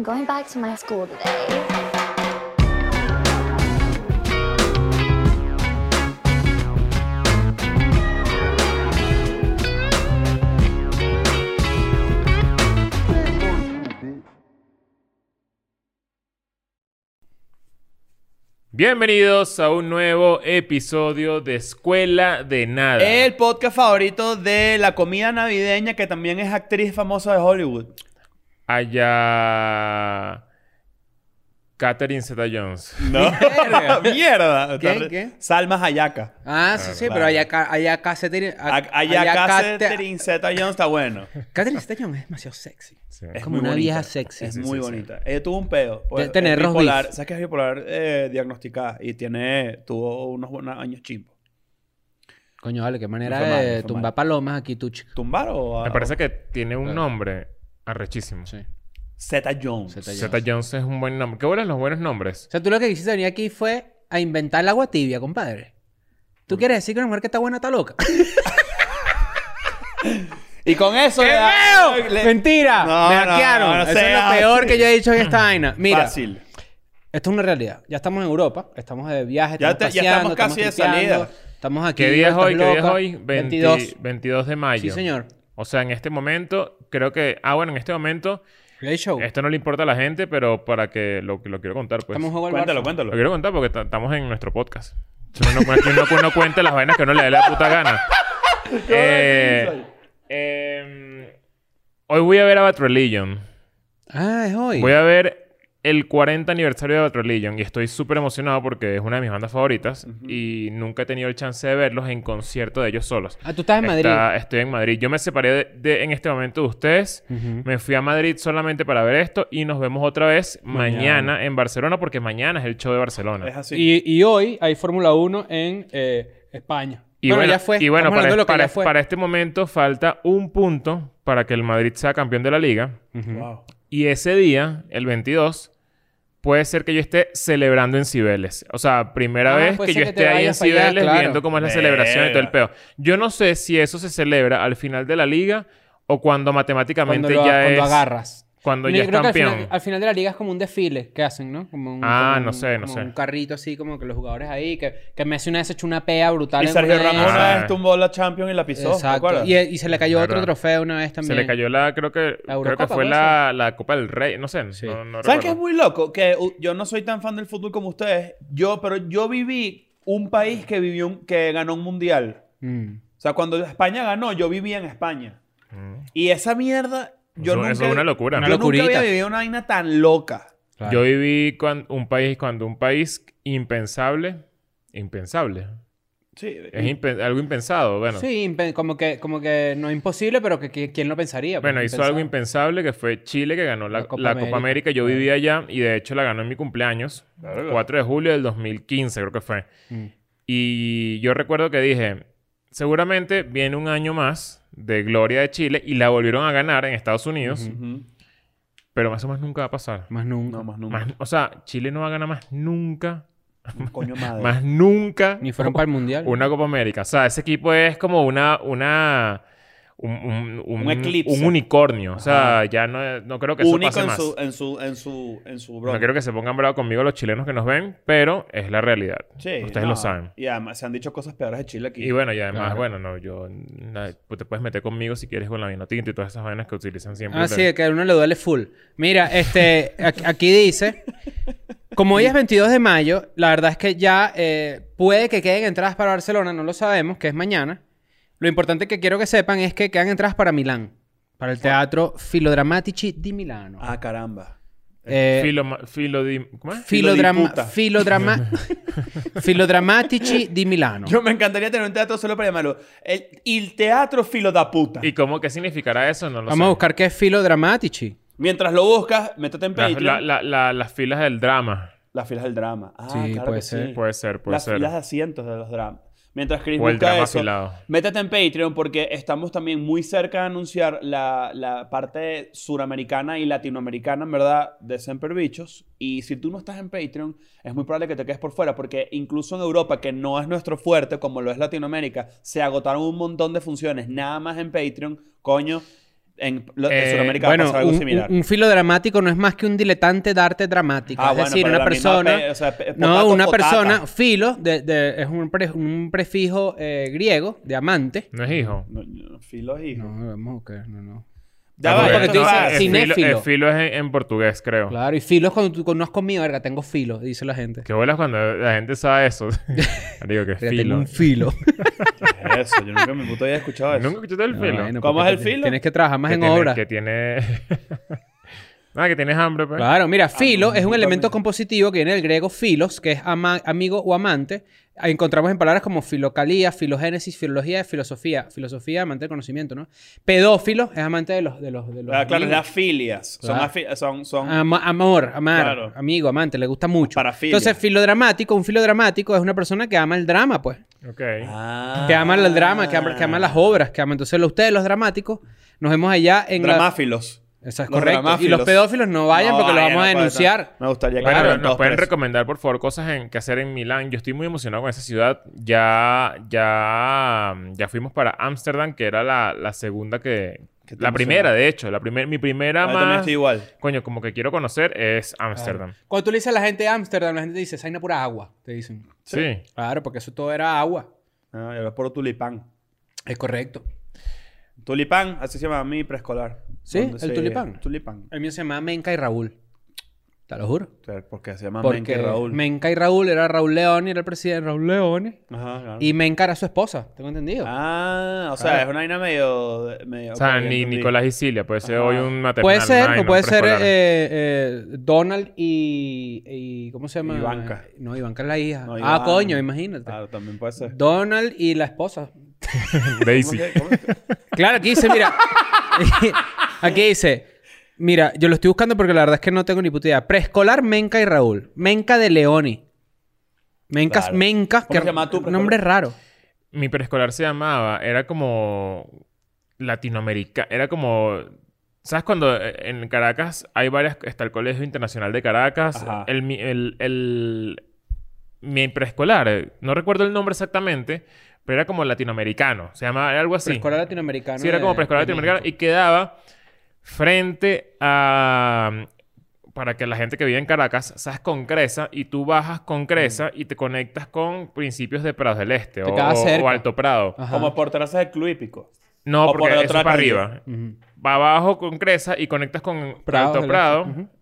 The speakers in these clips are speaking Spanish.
I'm going back to my school today. Bienvenidos a un nuevo episodio de Escuela de Nada. El podcast favorito de la comida navideña que también es actriz famosa de Hollywood. Allá. Catherine Zeta Jones. No. Mierda. ¿Quién? ¿Quién? Salma Hayaka. Ah, sí, sí, claro. pero allá acá, allá acá Catherine... Hayaka Catherine Zeta-Jones está bueno. Catherine Zeta-Jones es demasiado sexy. Sí. Es como una bonita. vieja sexy. Es Sí, muy sí, sí. bonita. Ella tuvo un pedo. Pues, tener es bipolar. ¿Sabes que es bipolar eh, diagnosticada? Y tiene... Tuvo unos buenos años chimbos. Coño, vale, qué manera mal, me de tumbar palomas aquí, Tuch. ¿Tumbar o...? Me parece que tiene un Claro. nombre arrechísimo. Sí. Zeta- Zeta Jones es un buen nombre. ¿Qué buenos los buenos nombres? O sea, tú lo que quisiste venir aquí fue a inventar el agua tibia, compadre. ¿Tú quieres decir que una mujer que está buena está loca? Y con eso... ¡Qué le da- feo! le- ¡Mentira! No, ¡Me no, hackearon! no, no Eso es seas lo peor así. que yo he dicho en esta vaina. Mira, Fácil. esto es una realidad. Ya estamos en Europa, estamos de viaje, Ya estamos te- ya paseando, estamos casi de tripeando, salida. Estamos aquí. ¿Qué día es hoy? ¿Qué día es hoy? 20 22. 22 de mayo. Sí, señor. O sea, en este momento, creo que. Ah, bueno, en este momento, Play show. esto no le importa a la gente, pero para que lo, lo quiero contar, pues. Estamos al Cuéntalo, Barça. cuéntalo. Lo quiero contar porque ta- estamos en nuestro podcast. Uno no, aquí uno, uno cuenta las vainas que uno le dé la puta gana. Eh, em, hoy voy a ver a Bad Religion. Ah, es hoy. Voy a ver el 40 aniversario de Bad Religion y estoy súper emocionado porque es una de mis bandas favoritas y nunca he tenido el chance de verlos en concierto de ellos solos. Ah, tú estás en Madrid. Está- estoy en Madrid. Yo me separé de, de- en este momento de ustedes. Me fui a Madrid solamente para ver esto y nos vemos otra vez mañana, en Barcelona porque mañana es el show de Barcelona. Es así. Y, y hoy hay Fórmula 1 en eh, España. Y bueno, ya fue. y bueno para, hablando de lo que para- ya fue. para este momento falta un punto para que el Madrid sea campeón de la liga. Wow. Y ese día, el 22, puede ser que yo esté celebrando en Cibeles. O sea, primera Ah, vez que yo que esté ahí en allá, Cibeles claro. viendo cómo es la celebración y todo el peo. Yo no sé si eso se celebra al final de la liga o cuando matemáticamente Cuando, lo, ya cuando es... agarras. Cuando Yo ya es creo que al campeón. final, al final de la liga es como un desfile que hacen, ¿no? Como un, Ah, como no un- sé, no como sé. Un carrito así, como que los jugadores ahí, que, que Messi una vez echó una pea brutal Y en Sergio Ramos una Ah. vez tumbó la Champions y la pisó. ¿te Exacto. Y, y se le cayó otro trofeo una vez también. Se le cayó la, creo que, creo que Eurocopa, fue la, la Copa del Rey. No sé, Sí. no, no ¿Saben qué es muy loco? Que uh, yo no soy tan fan del fútbol como ustedes. Yo, pero yo viví un país que vivió un- que ganó un mundial. Mm. O sea, cuando España ganó, yo vivía en España. Mm. Y esa mierda, yo Eso- nunca, eso es una locura. Yo Una nunca locurita. había vivido una vaina tan loca. Claro. Yo viví cuan- un país, cuando un país impensable, impensable, Sí. es impen- algo impensado, bueno. Sí, impe- como que, como que no es imposible, pero que, que- quién lo pensaría. Bueno, Pues, hizo algo impensable. que fue Chile que ganó la, La Copa la Copa América. Yo vivía allá y de hecho la ganó en mi cumpleaños, Verga. 4 de julio del 2015 creo que fue. Mm. Y yo recuerdo que dije, seguramente viene un año más de gloria de Chile y la volvieron a ganar en Estados Unidos, Ujú. pero más o menos nunca va a pasar. Más nunca. No, más nunca. Más- o sea, Chile no va a ganar más nunca, Coño madre. más nunca Ni fueron para el mundial. una Copa América. O sea, ese equipo es como una... una un, un, un- Un eclipse. un unicornio. O sea, Ajá. ya no, no creo que eso Único pase en más. su, en su, en su, en su broma. No quiero que se pongan bravos conmigo los chilenos que nos ven, pero es la realidad. Sí, Ustedes no. lo saben. Y además se han dicho cosas peores de Chile aquí. Y bueno, y además, Claro. bueno, no, yo... na- pues te puedes meter conmigo si quieres con la vino tinto y todas esas vainas que utilizan siempre. Ah, de- sí, que a uno le duele full. Mira, este, aquí, aquí dice, como hoy es 22 de mayo, la verdad es que ya eh, puede que queden entradas para Barcelona, no lo sabemos, que es mañana. Lo importante que quiero que sepan es que quedan entradas para Milán, para el teatro Filodrammatici di Milano. Ah, caramba. Eh, Filo, filo di- ¿Cómo es? filodrama- filodrama- Filodrammatici di Milano. Yo me encantaría tener un teatro solo para llamarlo. El, il teatro filo da puta. ¿Y cómo, qué significará eso? No lo Vamos a buscar qué es Filodrammatici. Mientras lo buscas, métete en La- Patreon. la- la- la- las filas del drama. Las filas del drama. Ah, Sí, claro puede que ser. sí. Puede ser, puede Las ser. filas de asientos de los dramas. Mientras Chris O el busca eso, afilado. métete en Patreon porque estamos también muy cerca de anunciar la, la parte suramericana y latinoamericana, en verdad, de Semper Bichos. Y si tú no estás en Patreon, es muy probable que te quedes por fuera porque incluso en Europa, que no es nuestro fuerte, como lo es Latinoamérica, se agotaron un montón de funciones. Nada más en Patreon, coño. En, lo- en Eh, Sudamérica Bueno, pasa algo un, similar. un- un filo dramático no es más que un diletante de arte dramático. Ah, es bueno, decir, una persona. pe- o sea, pe- no, una potata. persona. Filo de, de- es un, pre- un prefijo eh, griego de amante. No es hijo. No, no, filo es hijo. No, vamos, ok, no, no. Ya va, porque tú es dices filo, cinéfilo. filo es en, en portugués, creo. Claro, y filo es cuando tú cuando no has comido, verga, tengo filo, dice la gente. Qué bolas cuando la gente sabe eso. Digo que es Verga, tengo filo. un filo. ¿Qué es eso? Yo nunca en mi puta vida he escuchado eso. ¿Nunca escuchaste el No, filo? bueno, ¿Cómo es el filo? Tienes que trabajar más que en tiene, obra. Que tiene... Nada, que tienes hambre, pues. Claro, mira, filo es un elemento compositivo que viene del griego filos, que es ama- amigo o amante. Encontramos en palabras como filocalía, filogénesis, filología, filosofía. Filosofía, amante del conocimiento, ¿no? Pedófilo es amante de los... De los, de los Ah, claro, es de niños. afilias. Son, afi- son, son Ama- amor, amar, Claro. amigo, amante, le gusta mucho. Parafilia. Entonces, filodramático, un filodramático es una persona que ama el drama, pues. Ok. Ah. Que ama el drama, que ama, que ama las obras, que ama. Entonces, ustedes, los dramáticos, nos vemos allá en la... Eso es Los correcto. Y los pedófilos no vayan No porque los vamos a no puede denunciar. Me gustaría que fueran nos pueden recomendar, por favor, cosas en, que hacer en Milán. Yo estoy muy emocionado con esa ciudad. Ya, ya, ya fuimos para Ámsterdam, que era la, la segunda que... ¿Qué te La emociona? primera, de hecho. La primer, mi primera Ah, más... estoy igual. Coño, como que quiero conocer es Ámsterdam. Cuando tú le dices a la gente de Ámsterdam, la gente dice, esa vaina pura agua. Te dicen. Sí. Claro, porque eso todo era agua. Ah, era por tulipán. Es correcto. Tulipán, así se llama mi preescolar. ¿Sí? ¿El se- tulipán? Tulipán. El mío se llama Menca y Raúl. Te lo juro. Porque se llama Porque Menke Raúl. Menca y Raúl era Raúl León y era el presidente Raúl León. Ajá, claro. Y Menca era su esposa, tengo entendido. Ah, o sea, Claro. es una vaina medio... medio O sea, ni. Nicolás y Cilia. Puede ser Ajá. hoy un maternal. puede ser, o puede ser eh, eh, Donald y, y- ¿Cómo se llama? Ivanka. No, Ivanka es la hija. No, ah, coño, imagínate. Claro, también puede ser. Donald y la esposa. Daisy. ¿Cómo que- cómo que- Claro, aquí dice, mira. aquí dice. Mira, yo lo estoy buscando porque la verdad es que no tengo ni puta idea. Preescolar Menca y Raúl. Menca de Leoni. Menca, Claro. Menca. ¿Cómo que se llama tu? Nombre raro. Mi preescolar se llamaba... Era como... Latinoamérica. Era como... ¿Sabes cuando en Caracas hay varias... Está el Colegio Internacional de Caracas. Ajá. El, mi- el, el- Mi preescolar... No recuerdo el nombre exactamente. Pero era como latinoamericano. Se llamaba algo así. Preescolar latinoamericano. Sí, era como preescolar latinoamericano. Y quedaba frente a... Para que la gente que vive en Caracas, sabes, con Cresa, y tú bajas con Cresa y te conectas con principios de Prados del Este Te o, Alto Prado. Ajá. Como por terrazas del club hípico. No, O porque por eso es para arriba. Va abajo con Cresa y conectas con Prado Alto Prado. Este.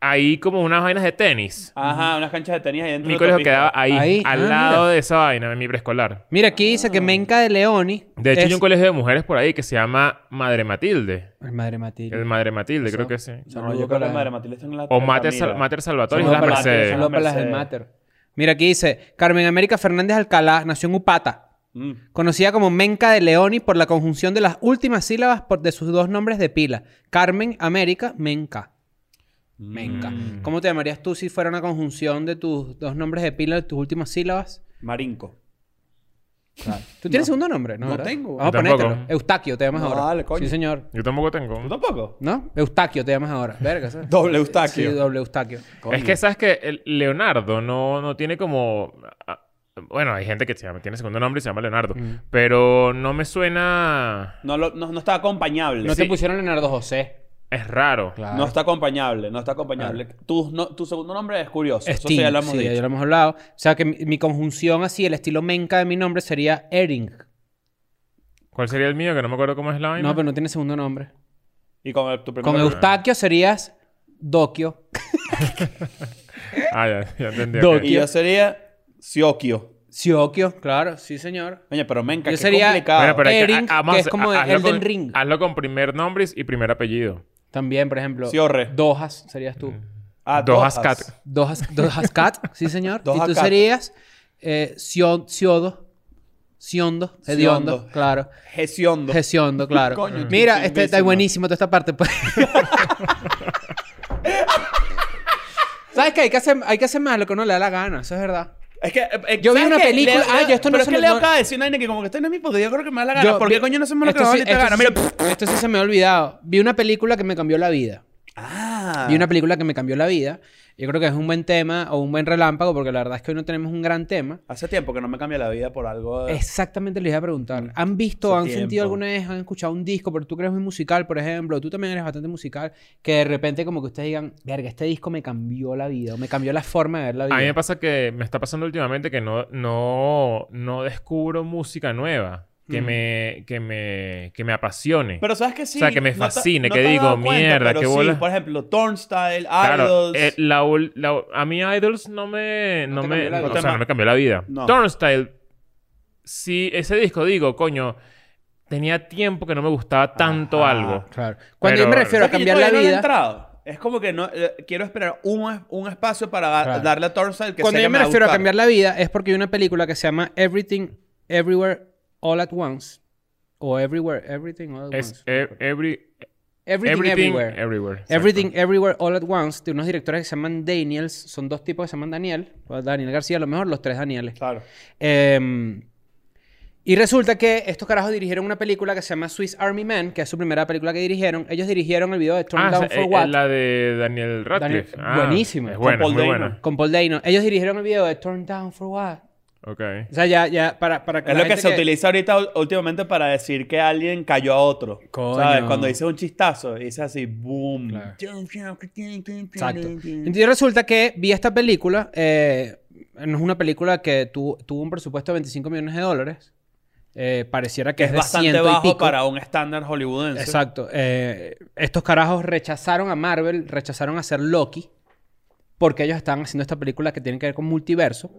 Ahí como unas vainas de tenis. Ajá, unas canchas de tenis ahí dentro Mi de la colegio quedaba ahí, Ahí. al Ah, lado mira. de esa vaina, en mi preescolar. Mira, aquí dice que Menca de Leoni. De hecho, es- hay un colegio de mujeres por ahí que se llama Madre Matilde. Ay, Madre Matilde. El Madre Matilde, creo que sí. No, yo creo que Madre Matilde está en la O Mater. Sal- Mater Salvatore y la para- Mercedes. saludo Saludos para las del. Mater. Mira, aquí dice Carmen América Fernández Alcalá nació en Upata. Mm. Conocida como Menca de Leoni por la conjunción de las últimas sílabas por- de sus dos nombres de pila. Carmen América Menca. Menca. Mm. ¿Cómo te llamarías tú si fuera una conjunción de tus dos nombres de pila de tus últimas sílabas? Marinco. ¿Tú tienes segundo nombre? No, No ¿verdad? tengo. Vamos a ponértelo. Eustaquio te llamas No, ahora. dale, coño. Sí, señor. Yo tampoco tengo. ¿Tú tampoco? ¿No? Eustaquio te llamas ahora. Verga, ¿sabes? Doble Sí, Eustaquio. doble Eustaquio. Es que, ¿sabes que Leonardo no, no tiene como... ah, Bueno, hay gente que se llama, tiene segundo nombre y se llama Leonardo. Mm. Pero no me suena... No, lo- no, no está acompañable. No Sí. te pusieron Leonardo José. Es raro. Claro. No está acompañable, no está acompañable. Tu, no- tu segundo nombre es curioso. Eso sí Sting, ya lo hemos sí, dicho. ya lo hemos hablado. O sea que mi, mi conjunción así, el estilo menca de mi nombre sería Ering. ¿Cuál sería el mío? Que no me acuerdo cómo es la vaina. No, pero no tiene segundo nombre. Y con el- tu primer Con nombre. Eustaquio serías Dokio. Ah, ya, ya entendí. Y yo sería Siokio. Siokio, claro, sí, señor. Oye, pero menca, Yo qué sería- complicado. Bueno, pero que- Ering, ah, vamos que a es como hazlo Elden con- Ring. Hazlo con primer nombre y primer apellido. También, por ejemplo. Siorre. Dojas serías tú. Ah, Dojas Dojas. Cat. Dojas, Dojas Cat, sí, señor. y tú Cat. serías eh, Sio- Siodo. Siondo. Hediondo, claro. Gesiondo. Gesiondo, claro. Coño, Mira, este está buenísimo toda esta parte. pues. ¿Sabes qué? Hay que, hacer, hay que hacer más lo que uno le da la gana. Eso es verdad. Es que, eh, Yo vi ¿sabes una película- Leo- ah, yo esto no Pero se es que lo- Leo no- acaba de decir una vaina que como que está en mi poder. Yo creo que me da la gana. ¿Por qué coño no hacemos lo que esto sí- esto gana? sí- Mira. Esto sí se me ha olvidado. Vi una película que me cambió la vida. Ah. Vi una película que me cambió la vida. Yo creo que es un buen tema o un buen relámpago porque la verdad es que hoy no tenemos un gran tema. Hace tiempo que no me cambia la vida por algo. de- Exactamente les iba a preguntar. ¿Han visto, Hace han sentido tiempo. alguna vez, han escuchado un disco, pero tú eres muy musical, por ejemplo, tú también eres bastante musical, que de repente como que ustedes digan, verga, este disco me cambió la vida o me cambió la forma de ver la vida? A mí me pasa que me está pasando últimamente que no, no, no descubro música nueva que, Mm. me, que, me, que me apasione. Pero sabes que sí. O sea, que me no te- fascine, no que digo, cuenta, mierda, pero qué sí, bola. Por ejemplo, Turnstile, Claro, Idols. eh, la ul- la- a mí Idols no me... No me, cambió la o vida. sea, no me cambió la vida. No. Turnstile, sí, ese disco, digo, coño, tenía tiempo que no me gustaba tanto Ajá. algo. Claro. Cuando yo me refiero a ¿Sabes que yo cambiar la vida... Es como que no, eh, quiero esperar un, un espacio para Claro. darle a Turnstile que Cuando sé yo que me refiero a cambiar la vida es porque hay una película que se llama Everything, Everywhere, All at Once. O Everywhere, Everything, All at Es Once. e- every, Everything, everything, Everywhere. everywhere. Everything Everywhere All at Once de unos directores que se llaman Daniels. Son dos tipos que se llaman Daniel. o Daniel García, a lo mejor los tres Danieles. Claro. Eh, y resulta que estos carajos dirigieron una película que se llama Swiss Army Man, que es su primera película que dirigieron. Ellos dirigieron el video de Turn Ah, Down esa- for eh, What la de Daniel Radcliffe. Daniel- Ah, buenísima. Es Con buena, Paul es muy Dano. buena. con Paul Dano. Ellos dirigieron el video de Turn Down for What. Ok. O sea, ya, ya, para, para Es la lo que gente se utiliza ahorita ul- últimamente para decir que alguien cayó a otro. Coño. ¿Sabes? Cuando dices un chistazo, dices así, boom. Claro. Exacto. Entonces resulta que vi esta película. eh, no es una película que tu- tuvo un presupuesto de 25 millones de dólares. Eh, pareciera que Que es, es de bastante ciento y bajo pico. para un estándar hollywoodense. Exacto. Eh, estos carajos rechazaron a Marvel, rechazaron a hacer Loki, porque ellos estaban haciendo esta película que tiene que ver con multiverso.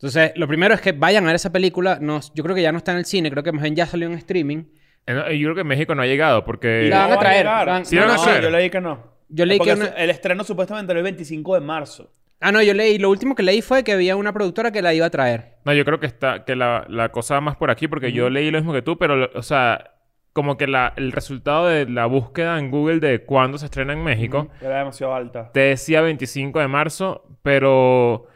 Entonces, lo primero es que vayan a ver esa película. No, yo creo que ya no está en el cine, creo que más bien ya salió en streaming. No, Yo creo que México no ha llegado porque... Y La van a traer, llegar. van- Sí, no, no, yo leí que no. Yo leí Porque que una- el estreno supuestamente era el 25 de marzo. Ah, no, yo leí, lo último que leí fue que había una productora que la iba a traer. No, yo creo que está... Que la, la cosa va más por aquí porque yo leí lo mismo que tú, pero... lo- O sea... Como que la, el resultado de la búsqueda en Google de cuándo se estrena en México Era demasiado alta. te decía 25 de marzo, pero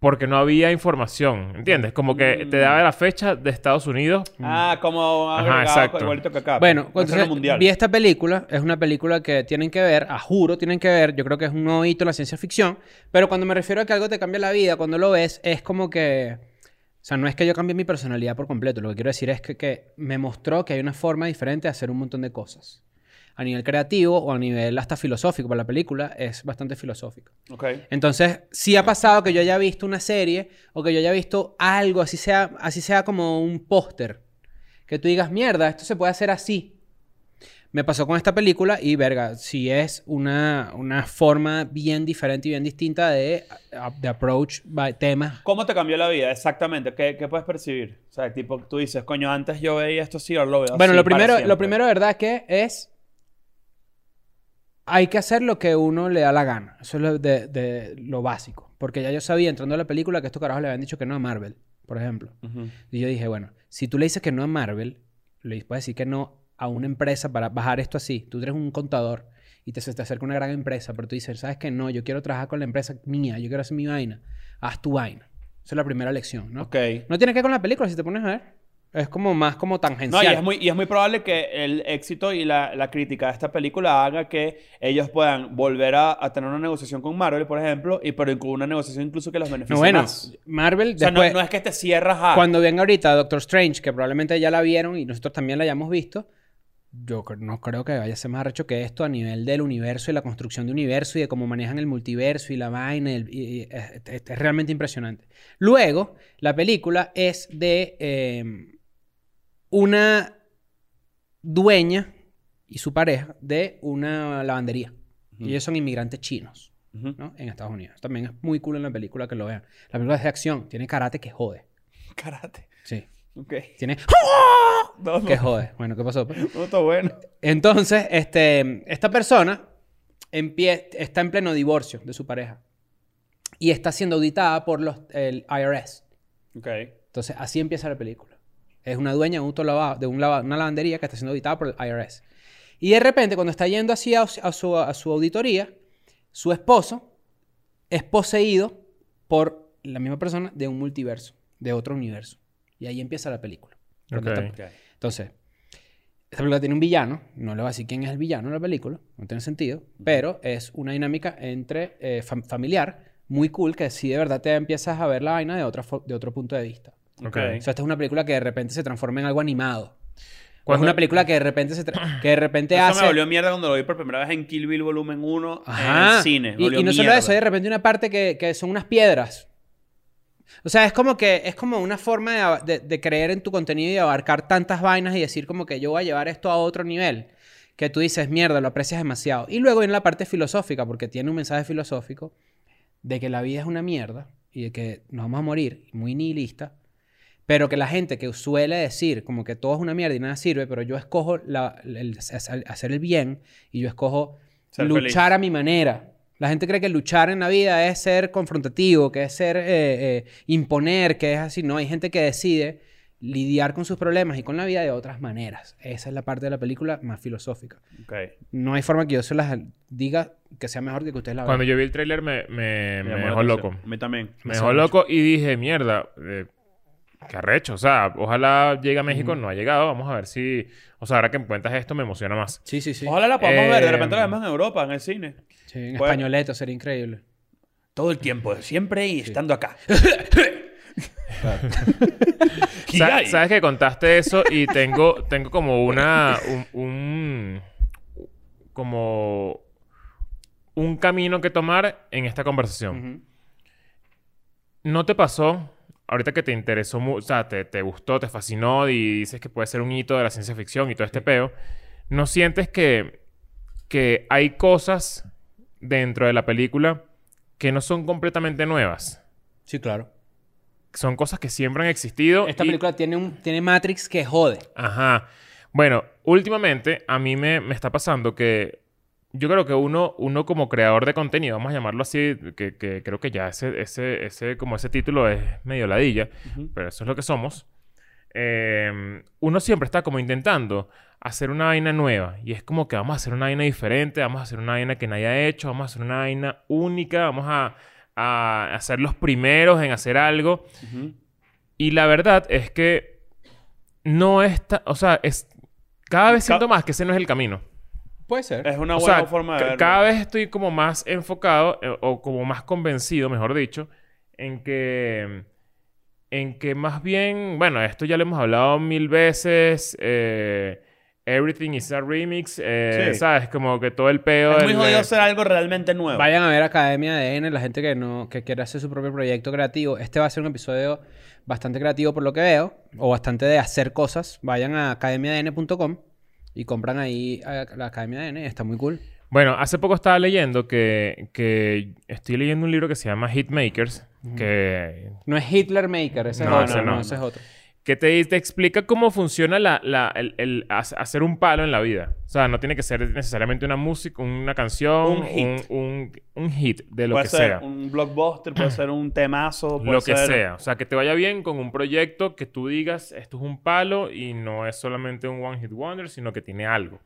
porque no había información, ¿entiendes? Como que te daba la fecha de Estados Unidos. Ah, como Ajá, exacto. igualito que acá. Bueno, pues. Estreno entonces, mundial. vi esta película. Es una película que tienen que ver, a juro tienen que ver. Yo creo que es un nuevo hito en la ciencia ficción. Pero cuando me refiero a que algo te cambia la vida, cuando lo ves, es como que... O sea, no es que yo cambie mi personalidad por completo. Lo que quiero decir es que, que me mostró que hay una forma diferente de hacer un montón de cosas. A nivel creativo o a nivel hasta filosófico. Para la película es bastante filosófico. Ok. Entonces, sí ha pasado que yo haya visto una serie o que yo haya visto algo, así sea, así sea como un póster. Que tú digas, mierda, esto se puede hacer así. Me pasó con esta película y, verga, sí es una, una forma bien diferente y bien distinta de, de approach by temas. ¿Cómo te cambió la vida? Exactamente. ¿Qué, qué puedes percibir? O sea, tipo, tú dices, coño, antes yo veía esto así, ahora lo veo Bueno, así lo primero, lo primero, verdad, que es... Hay que hacer lo que uno le da la gana. Eso es lo, de, de lo básico. Porque ya yo sabía, entrando a la película, que estos carajos le habían dicho que no a Marvel, por ejemplo. Y yo dije, bueno, si tú le dices que no a Marvel, le puedes decir que no a una empresa para bajar esto así. Tú eres un contador y te, te acerca una gran empresa, pero tú dices, ¿sabes qué? No, yo quiero trabajar con la empresa mía, yo quiero hacer mi vaina. Haz tu vaina. Esa es la primera lección, ¿no? Ok. No tiene que ver con la película, si te pones a ver. Es como más como No, tangencial. y es, muy, y es muy probable que el éxito y la, la crítica de esta película haga que ellos puedan volver a, a tener una negociación con Marvel, por ejemplo, y pero con una negociación incluso que los beneficie No, bueno, más. Marvel O sea, no- después... no, es que te cierras a... Cuando venga ahorita Doctor Strange, que probablemente ya la vieron y nosotros también la hayamos visto, yo no creo que vaya a ser más arrecho que esto a nivel del universo y la construcción de universo y de cómo manejan el multiverso y la vaina. el- y- y- es, es- es realmente impresionante. Luego, la película es de eh, una dueña y su pareja de una lavandería. Y ellos son inmigrantes chinos. ¿no? En Estados Unidos. También es muy cool en la película que lo vean. La película es de acción, tiene karate que jode. Karate. Sí. Ok. Tiene No, no, que jode. Bueno, ¿qué pasó? no está bueno. Entonces, este, esta persona empie- está en pleno divorcio de su pareja y está siendo auditada por los, el IRS. Ok. Entonces, así empieza la película. Es una dueña de, un de un lava- una lavandería que está siendo auditada por el IRS. Y de repente, cuando está yendo así a, a su, a su auditoría, su esposo es poseído por la misma persona de un multiverso, de otro universo. Y ahí empieza la película. Ok. Ok. Entonces, Esta película tiene un villano. No le voy a decir quién es el villano de la película. No tiene sentido. Pero es una dinámica entre eh, fam- familiar muy cool que sí de verdad te empiezas a ver la vaina de, otra de otro punto de vista. Ok. Ok. O sea, esta es una película que de repente se transforma en algo animado. O Es una película que de repente se que de repente Eso hace me volvió mierda cuando lo vi por primera vez en Kill Bill Volumen 1 en Ajá. el cine. Y, y no solo eso, hay de repente una parte que, que son unas piedras. O sea, es como que es como una forma de, de- de creer en tu contenido y abarcar tantas vainas y decir como que yo voy a llevar esto a otro nivel. Que tú dices, mierda, lo aprecias demasiado. Y luego viene la parte filosófica, porque tiene un mensaje filosófico de que la vida es una mierda y de que nos vamos a morir, muy nihilista. Pero que la gente que suele decir como que todo es una mierda y nada sirve, pero yo escojo la- el- hacer el bien y yo escojo Ser luchar feliz. a mi manera. La gente cree que luchar en la vida es ser confrontativo, que es ser eh, eh, imponer, que es así. No, hay gente que decide lidiar con sus problemas y con la vida de otras maneras. Esa es la parte de la película más filosófica. Ok. No hay forma que yo se las diga que sea mejor que que ustedes la vean. Cuando yo vi el tráiler me, me, me la dejó loco. Mí también. Me dejó loco y dije, mierda, eh, qué arrecho. O sea, ojalá llegue a México. No ha llegado. Vamos a ver si... O sea, ahora que me cuentas esto me emociona más. Sí, sí, sí. Ojalá la podamos ver. De repente la Eh, vemos en Europa, en el cine. Sí, en Bueno. españoleto sería increíble. Todo el tiempo, siempre y estando acá. Sa-. Sabes que contaste eso y tengo, tengo como una... Un, un- como... Un camino que tomar en esta conversación. ¿No te pasó, ahorita que te interesó mucho, o sea, te, te gustó, te fascinó y dices que puede ser un hito de la ciencia ficción y todo este peo, ¿no sientes que, que hay cosas dentro de la película que no son completamente nuevas? Sí, claro. Son cosas que siempre han existido. Esta y- película tiene, un, tiene Matrix que jode. Ajá. Bueno, últimamente a mí me, me está pasando que yo creo que uno, uno como creador de contenido, vamos a llamarlo así, que, que creo que ya ese, ese, ese, como ese título es medio ladilla, pero eso es lo que somos. eh, uno siempre está como intentando hacer una vaina nueva. Y es como que vamos a hacer una vaina diferente, vamos a hacer una vaina que nadie ha hecho, vamos a hacer una vaina única, vamos a, a hacer los primeros en hacer algo. Ujú. Y la verdad es que no está, o sea, es cada vez siento más que ese no es el camino. Puede ser. Es una O buena sea, forma de verlo. cada vez estoy como más enfocado eh, o como más convencido, mejor dicho, en que en que más bien, bueno, esto ya lo hemos hablado mil veces, eh, Everything is a remix, eh, Sí. ¿sabes? Como que todo el peo Es muy del- jodido hacer algo realmente nuevo. Vayan a ver Academia de N, la gente que no que quiere hacer su propio proyecto creativo. Este va a ser un episodio bastante creativo por lo que veo, o bastante de hacer cosas. Vayan a academiadn.com y compran ahí a la Academia de N, está muy cool. Bueno, hace poco estaba leyendo que, que estoy leyendo un libro que se llama Hitmakers, que No es Hitler Maker, ese No, es ese otro, no, no. ese es otro. Que te, te explica cómo funciona la, la- el, el hac- hacer un palo en la vida. O sea, no tiene que ser necesariamente una música, una canción, Un hit. un, un- un hit de lo puede que ser sea. un blockbuster, puede ser un temazo, puede Lo que ser... sea. O sea, que te vaya bien con un proyecto que tú digas, esto es un palo y no es solamente un One Hit Wonder, sino que tiene algo.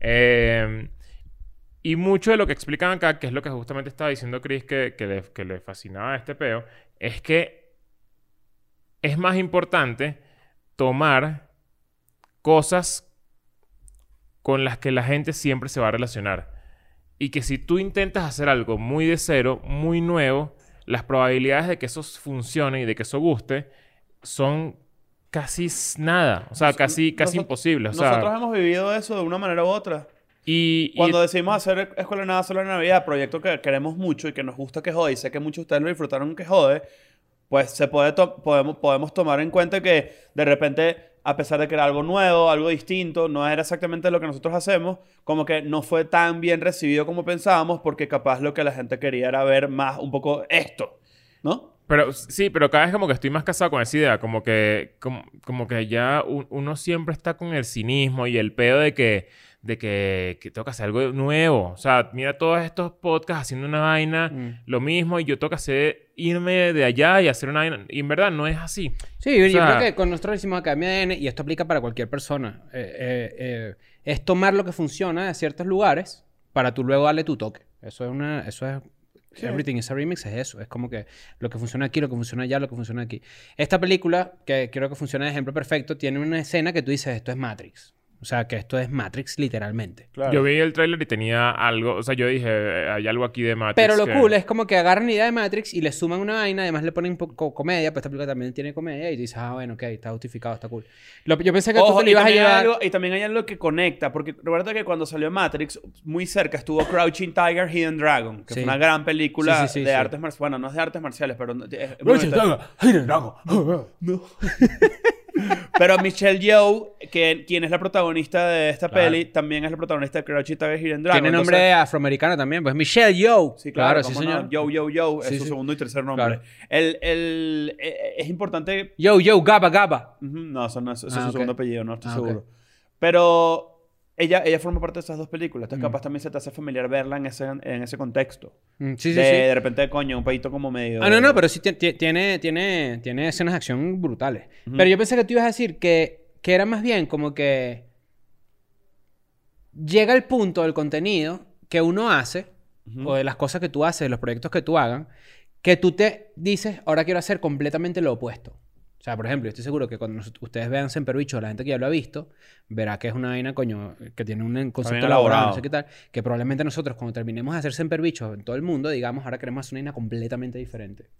Eh, y mucho de lo que explican acá, que es lo que justamente estaba diciendo Chris que, que le, que le fascinaba este peo, es que es más importante tomar cosas con las que la gente siempre se va a relacionar. Y que si tú intentas hacer algo muy de cero, muy nuevo, las probabilidades de que eso funcione y de que eso guste son casi nada. O sea, casi, casi Nosot- imposible. O sea, Nosotros hemos vivido eso de una manera u otra. y, y- Cuando decidimos hacer Escuela de Nada Solo en Navidad, proyecto que queremos mucho y que nos gusta que jode, y sé que muchos de ustedes lo disfrutaron que jode, pues se puede podemos, podemos tomar en cuenta que de repente, a pesar de que era algo nuevo, algo distinto, no era exactamente lo que nosotros hacemos, como que no fue tan bien recibido como pensábamos, porque capaz lo que la gente quería era ver más un poco esto, ¿no? Pero sí, pero cada vez como que estoy más casado con esa idea. Como que, como, como que ya uno siempre está con el cinismo y el pedo de que, de que, que tengo que hacer algo nuevo. O sea, mira todos estos podcasts haciendo una vaina, Mm. lo mismo, y yo tengo que hacer, irme de allá y hacer una vaina. Y en verdad no es así. Sí, yo sea- creo que con nosotros decimos Academia de N, y esto aplica para cualquier persona, eh, eh, eh, es tomar lo que funciona de ciertos lugares para tú luego darle tu toque. Eso es una... Eso es... Everything is a remix es eso. Es como que lo que funciona aquí, lo que funciona allá, lo que funciona aquí. Esta película, que creo que funciona de ejemplo perfecto, tiene una escena que tú dices, esto es Matrix. O sea, que esto es Matrix literalmente. Claro. Yo vi el tráiler y tenía algo... O sea, yo dije, eh, hay algo aquí de Matrix Pero lo que- cool es como que agarran la idea de Matrix y le suman una vaina, además le ponen un poco comedia, pues esta película también tiene comedia y dices, ah, bueno, ok, está justificado, está cool. Lo- yo pensé que tú Ojo, te lo ibas a llevar... algo, y también hay algo que conecta, porque recuerda que cuando salió Matrix, muy cerca estuvo Crouching Tiger, Hidden Dragon, que Sí. fue una gran película Sí, sí, sí, de sí. artes marciales. Bueno, no es de artes marciales, pero... es- Pero Michelle Yeoh, que, quien es la protagonista de esta Claro. peli, también es la protagonista de Crouching Tiger, Dragon. Tiene nombre Entonces- afroamericano también, pues Michelle Yeoh. Sí, claro, sí, cómo no. señor. Yo, yo, yo, es Sí, su sí. segundo y tercer nombre. Claro. El, el, eh, es importante Yo, yo, Gaba, Gaba. No, eso no es, es Ah, su ok. segundo apellido, no estoy Ah, seguro. Pero ella, ella forma parte de esas dos películas. Entonces, Mm. capaz también se te hace familiar verla en ese, en ese contexto. Mm, Sí, sí, de, sí. de repente, coño, un pedito como medio. Ah, no, no, pero sí ti- ti- tiene, tiene, tiene escenas de acción brutales. Ujú. Pero yo pensé que tú ibas a decir que, que era más bien como que llega el punto del contenido que uno hace, o de las cosas que tú haces, de los proyectos que tú hagan, que tú te dices, ahora quiero hacer completamente lo opuesto. O sea, por ejemplo, yo estoy seguro que cuando ustedes vean Semper Bicho, la gente que ya lo ha visto, verá que es una vaina, coño, que tiene un concepto elaborado, no sé qué tal, que probablemente nosotros cuando terminemos de hacer Semper Bicho en todo el mundo, digamos, ahora queremos hacer una vaina completamente diferente.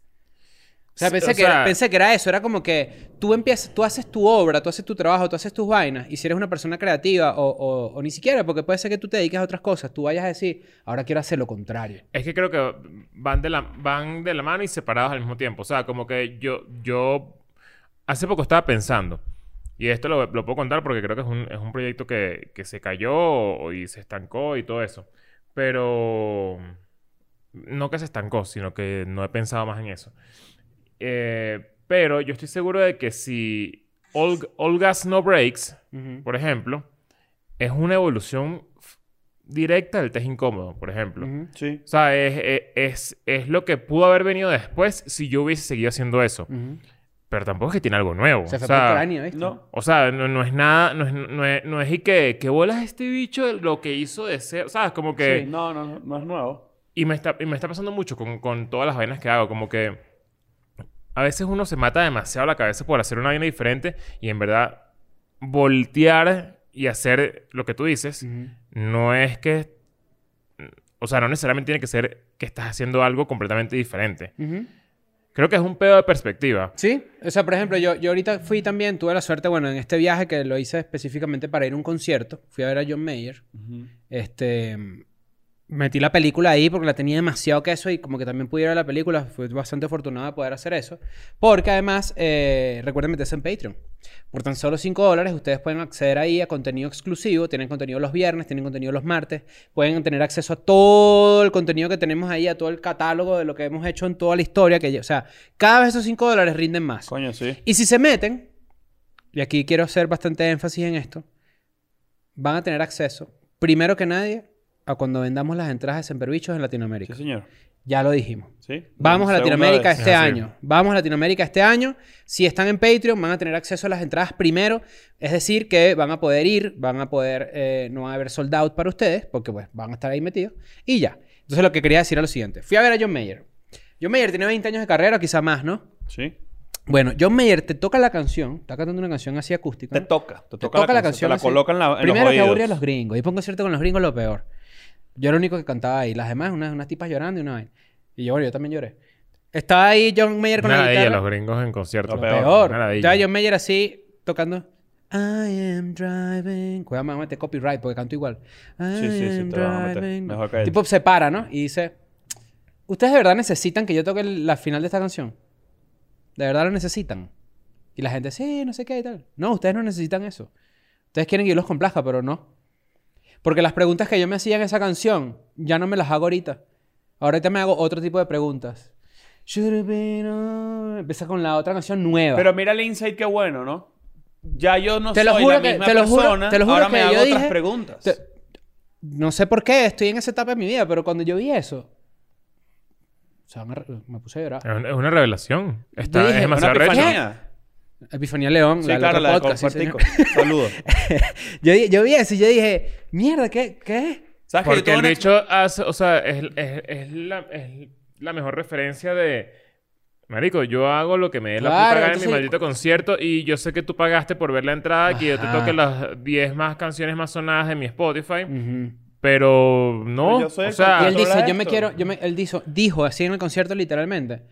O sea, pensé, o que, sea- pensé que era eso, era como que tú empiezas, tú haces tu obra, tú haces tu trabajo, tú haces tus vainas, y si eres una persona creativa, o, o- o ni siquiera, porque puede ser que tú te dediques a otras cosas, tú vayas a decir, ahora quiero hacer lo contrario. Es que creo que van de la, van de la mano y separados al mismo tiempo. O sea, como que yo, yo hace poco estaba pensando, y esto lo, lo puedo contar porque creo que es un, es un proyecto que, que se cayó y se estancó y todo eso. Pero no que se estancó, sino que no he pensado más en eso. Eh, pero yo estoy seguro de que si All, All Gas No Breaks, por ejemplo, es una evolución directa del test incómodo, por ejemplo. Sí. O sea, es, es, es- lo que pudo haber venido después si yo hubiese seguido haciendo eso. Ujú. Pero tampoco es que tiene algo nuevo. Se o fue sea, por cráneo, ¿viste? No. o sea, no, no es nada, no es, no es, no es y que, que bolas este bicho lo que hizo de ser, ¿sabes? Como que... Sí, no, no, no, es nuevo. Y me está, y me está pasando mucho con, con todas las vainas que hago. Como que a veces uno se mata demasiado la cabeza por hacer una vaina diferente y en verdad voltear y hacer lo que tú dices Ujú. no es que... O sea, no necesariamente tiene que ser que estás haciendo algo completamente diferente. Ujú. Creo que es un pedo de perspectiva. Sí, o sea, por ejemplo, yo, yo ahorita fui también, tuve la suerte, bueno, en este viaje que lo hice específicamente para ir a un concierto, fui a ver a John Mayer, este, metí la película ahí porque la tenía demasiado queso y como que también pude ir a la película, fui bastante afortunado de poder hacer eso, porque además, eh, recuerden meterse en Patreon. Por tan solo 5 dólares ustedes pueden acceder ahí a contenido exclusivo, tienen contenido los viernes, tienen contenido los martes, pueden tener acceso a todo el contenido que tenemos ahí, a todo el catálogo de lo que hemos hecho en toda la historia, que, o sea, cada vez esos 5 dólares rinden más. Coño, sí. Y si se meten, y aquí quiero hacer bastante énfasis en esto, van a tener acceso, primero que nadie, a cuando vendamos las entradas de Semperbichos en Latinoamérica. Sí, señor. Ya lo dijimos. Sí. Vamos a Latinoamérica vez. este Es así. año. Vamos a Latinoamérica este año. Si están en Patreon, van a tener acceso a las entradas primero. Es decir, que van a poder ir, van a poder, eh, no va a haber sold out para ustedes, porque pues van a estar ahí metidos. Y ya. Entonces lo que quería decir era lo siguiente. Fui a ver a John Mayer. John Mayer tiene 20 años de carrera, quizá más, ¿no? Sí. Bueno, John Mayer te toca la canción, está cantando una canción así acústica. Te toca. Te Te toca, la, canción. Te la colocan en, la, en Primero los que aburre a los gringos. Y pongo concierto con los gringos lo peor. Yo era el único que cantaba ahí. Las demás, unas, unas tipas llorando y una vaina. Y yo, bueno, yo también lloré. Estaba ahí John Mayer con Nada la ella, los gringos en conciertos. Lo Peor. peor. Estaba. John Mayer así, tocando... I am driving... Cuidado, me voy a meter copyright porque canto igual. I Sí, sí, sí, te vas a meter. Mejor que él. Tipo se para, ¿no? Y dice... ¿Ustedes de verdad necesitan que yo toque la final de esta canción? ¿De verdad lo necesitan? Y la gente, sí, no sé qué y tal. No, ustedes no necesitan eso. Ustedes quieren que yo los complazca, pero no. Porque las preguntas que yo me hacía en esa canción, ya no me las hago ahorita. Ahorita me hago otro tipo de preguntas. Empieza con la otra canción nueva. Pero mira el insight qué bueno, ¿no? Ya yo no Te lo soy juro la que- misma te lo juro- persona. te lo juro ahora que me yo hago otras dije- preguntas. Te- No sé por qué estoy en esa etapa de mi vida, pero cuando yo vi eso... O sea, me, me puse a llorar. Es una, revelación. Está, dije, es demasiado recho. Epifanía. León, Sí, la, claro, la de podcast, sí, Cortico. señor. Saludos. yo, yo vi eso y yo dije, mierda, ¿qué? ¿Qué? ¿Sabes que Porque tuve el una- bicho hace, o sea, es, es, es la, es la mejor referencia de Marico, yo hago lo que me dé la Claro, puta gana en mi maldito concierto y yo sé que tú pagaste por ver la entrada, que yo te Ajá. toque las 10 más canciones más sonadas de mi Spotify, Ujú. pero no. Pero yo soy o sea, Y él dice, yo me quiero, yo me, él dijo, dijo así en el concierto literalmente,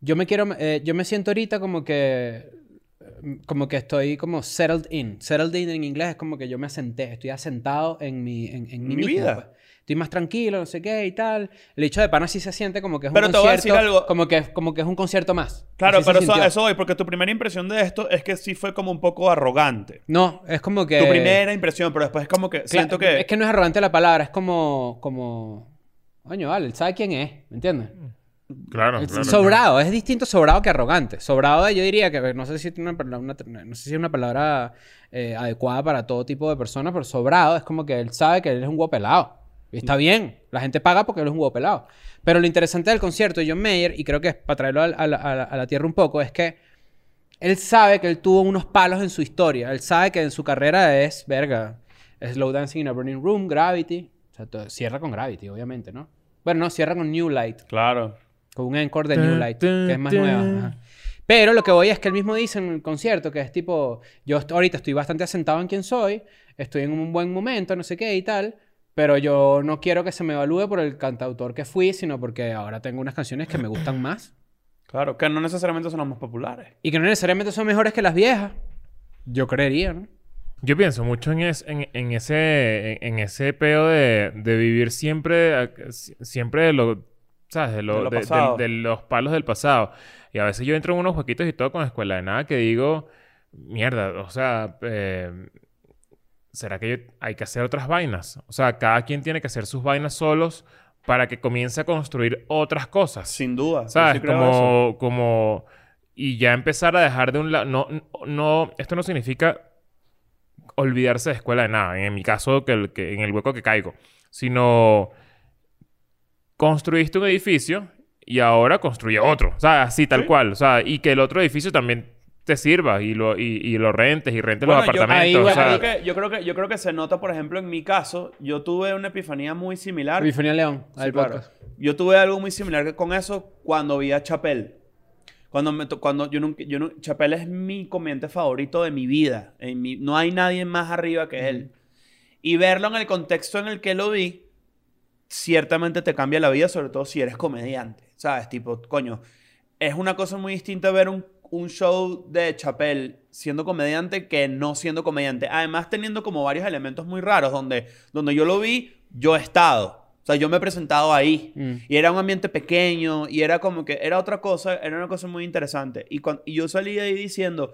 yo me quiero, eh, yo me siento ahorita como que, como que estoy como settled in. Settled in en inglés es como que yo me asenté, estoy asentado en mi, en, en mi, Mi mismo, vida. pues. Estoy más tranquilo, no sé qué y tal. El hecho de pana sí se siente como que es Pero un te voy a concierto, decir algo. como que, como que es un concierto más. Claro, Así pero eso, eso voy, porque tu primera impresión de esto es que sí fue como un poco arrogante. No, es como que... Tu primera impresión, pero después es como que Cla- siento que... Es que no es arrogante la palabra, es como, como... Coño, vale, él sabe quién es, ¿me entiendes? Claro, Es claro. sobrado, es distinto sobrado que arrogante. Sobrado, yo diría que no sé si es una, no sé si es una palabra eh, adecuada para todo tipo de personas, pero sobrado es como que él sabe que él es un huevo pelado. Y está bien, la gente paga porque él es un huevo pelado. Pero lo interesante del concierto de John Mayer, y creo que es para traerlo a la, a la- a la tierra un poco, es que él sabe que él tuvo unos palos en su historia. Él sabe que en su carrera es, verga, Slow Dancing in a Burning Room, Gravity. O sea, todo- cierra con Gravity, obviamente, ¿no? Bueno, no, cierra con New Light. Claro. Con un encore de New Light, que es más nueva. ajá. Pero lo que voy es que él mismo dice en el concierto que es tipo, yo ahorita estoy bastante asentado en quién soy, estoy en un buen momento, no sé qué y tal, pero yo no quiero que se me evalúe por el cantautor que fui, sino porque ahora tengo unas canciones que me gustan más Claro, que no necesariamente son las más populares. y que no necesariamente son mejores que las viejas. Yo creería, ¿no? Yo pienso mucho en, es- en, en ese, en, en ese peo de, de vivir siempre, si- siempre de lo, ¿sabes? De, lo, De lo de- pasado. de- de los palos del pasado. Y a veces yo entro en unos jueguitos y todo con escuela de nada que digo, mierda, o sea, eh, ¿será que yo- hay que hacer otras vainas? O sea, cada quien tiene que hacer sus vainas solos para que comience a construir otras cosas. Sin duda. ¿Sabes? sí creo eso. como, como... Y ya empezar a dejar de un lado... No, no... Esto no significa olvidarse de escuela de nada. En mi caso, que, el- que en el hueco que caigo. Sino... Construiste un edificio y ahora construye otro. O sea, así tal Sí. cual. O sea, y que el otro edificio también te sirva y lo, y, y lo rentes y rentes Bueno, los yo- apartamentos. ahí, o sea, Yo creo, que, yo, creo que, yo creo que se nota, por ejemplo, en mi caso, yo tuve una epifanía muy similar. Epifanía León, Sí, claro. Yo tuve algo muy similar con eso cuando vi a Chapel. Cuando me cuando yo nunca, yo nu- Chapel es mi comediante favorito de mi vida. En mi, no hay nadie más arriba que él. Y verlo en el contexto en el que lo vi, ciertamente te cambia la vida, sobre todo si eres comediante. ¿Sabes? Tipo, coño, es una cosa muy distinta ver un, un show de Chapel siendo comediante que no siendo comediante. Además, teniendo como varios elementos muy raros, donde, donde yo lo vi, yo he estado. O sea, yo me he presentado ahí. Mm. Y era un ambiente pequeño, y era como que, era otra cosa, era una cosa muy interesante. Y, cuan- y yo salí de ahí diciendo,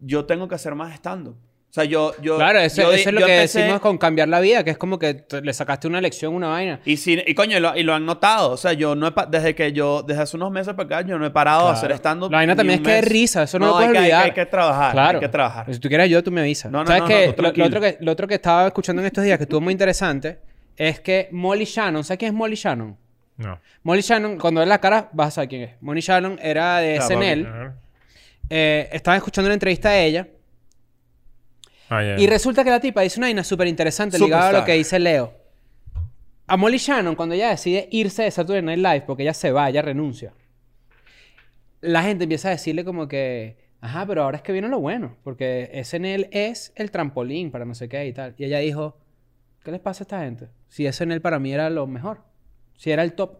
yo tengo que hacer más stand-up. O sea, yo... yo Claro, eso, yo eso es lo yo que empecé- decimos con cambiar la vida, que es como que le sacaste una lección, una vaina. Y, sí, y coño, y lo, y lo han notado. O sea, yo no he pa- desde que yo, desde hace unos meses para acá, yo no he parado de hacer stand-up. La vaina también es que es risa, eso no, lo hay puedes que, hay que- olvidar. Hay que, trabajar, Claro. hay que trabajar. Si tú quieres ayuda, tú me avisas. No, no, ¿Sabes no, no, lo, lo otro que, lo otro que estaba escuchando en estos días, que estuvo muy interesante, es que Molly Shannon, ¿sabes quién es Molly Shannon? no. Molly Shannon, cuando ves la cara, vas a saber quién es. Molly Shannon era de Claro, SNL. Eh, estaba escuchando una entrevista de ella. Ah. Y resulta que la tipa dice una vaina súper interesante ligada a lo que dice Leo. A Molly Shannon, cuando ella decide irse de Saturday Night Live, porque ella se va, ella renuncia, la gente empieza a decirle como que, ajá, pero ahora es que viene lo bueno, porque SNL es el trampolín para no sé qué y tal. Y ella dijo, ¿qué les pasa a esta gente? Si SNL para mí era lo mejor, si era el top.